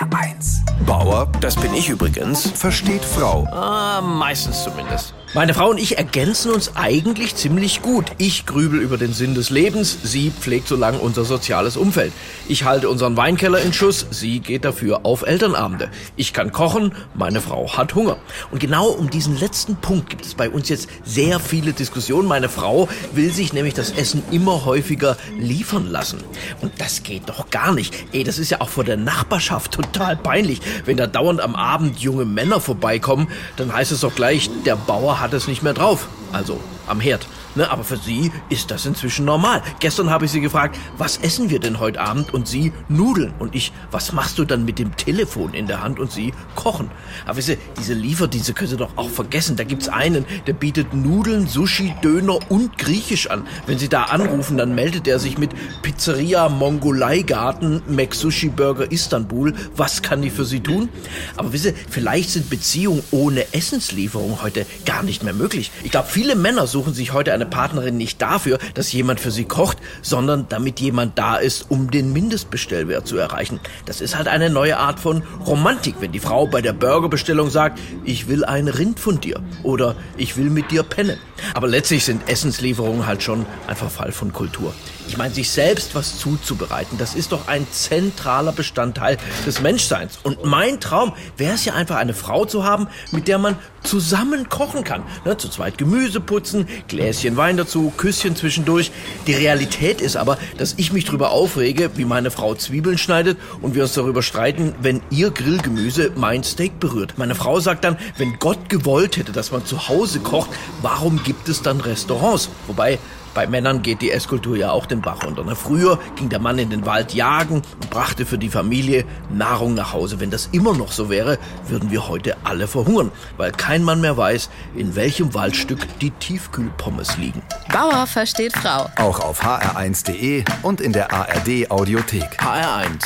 HR1. Bauer, Das bin ich übrigens. versteht Frau. Ah, meistens zumindest. Meine Frau und ich ergänzen uns eigentlich ziemlich gut. Ich grübel über den Sinn des Lebens, sie pflegt so lang unser soziales Umfeld. Ich halte unseren Weinkeller in Schuss, sie geht dafür auf Elternabende. Ich kann kochen, meine Frau hat Hunger. Und genau um diesen letzten Punkt gibt es bei uns jetzt sehr viele Diskussionen. Meine Frau will sich nämlich das Essen immer häufiger liefern lassen. Und das geht doch gar nicht. Ey, das ist ja auch vor der Nachbarschaft total peinlich. Wenn da dauernd am Abend junge Männer vorbeikommen, dann heißt es doch gleich, der Bauer hat es nicht mehr drauf. Also am Herd. Ne, aber für sie ist das inzwischen normal. Gestern habe ich sie gefragt, was essen wir denn heute Abend? Und sie, Nudeln. Und ich, was machst du dann mit dem Telefon in der Hand? Und sie, kochen. Aber wisst diese Lieferdienste könnt ihr doch auch vergessen. Da gibt's einen, der bietet Nudeln, Sushi, Döner und Griechisch an. Wenn sie da anrufen, dann meldet er sich mit Pizzeria Mongolei-Garten, Sushi Burger Istanbul. Was kann die für sie tun? Aber wisst ihr, vielleicht sind Beziehungen ohne Essenslieferung heute gar nicht mehr möglich. Ich glaube, viele Männer suchen sich heute eine Partnerin nicht dafür, dass jemand für sie kocht, sondern damit jemand da ist, um den Mindestbestellwert zu erreichen. Das ist halt eine neue Art von Romantik, wenn die Frau bei der Burgerbestellung sagt, ich will ein Rind von dir oder ich will mit dir pennen. Aber letztlich sind Essenslieferungen halt schon ein Verfall von Kultur. Ich meine, sich selbst was zuzubereiten, das ist doch ein zentraler Bestandteil des Menschseins. Und mein Traum wäre es ja einfach, eine Frau zu haben, mit der man zusammen kochen kann. Ne, zu zweit Gemüse putzen, Gläschen Wein dazu, Küsschen zwischendurch. Die Realität ist aber, dass ich mich darüber aufrege, wie meine Frau Zwiebeln schneidet und wir uns darüber streiten, wenn ihr Grillgemüse mein Steak berührt. Meine Frau sagt dann, wenn Gott gewollt hätte, dass man zu Hause kocht, warum gibt es dann Restaurants? Wobei, bei Männern geht die Esskultur ja auch den Bach runter. Ne? Früher ging der Mann in den Wald jagen und brachte für die Familie Nahrung nach Hause. Wenn das immer noch so wäre, würden wir heute alle verhungern, weil kein Mann mehr weiß, in welchem Waldstück die Tiefkühlpommes liegen. Bauer versteht Frau. Auch auf hr1.de und in der ARD Audiothek. HR1.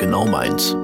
Genau meins.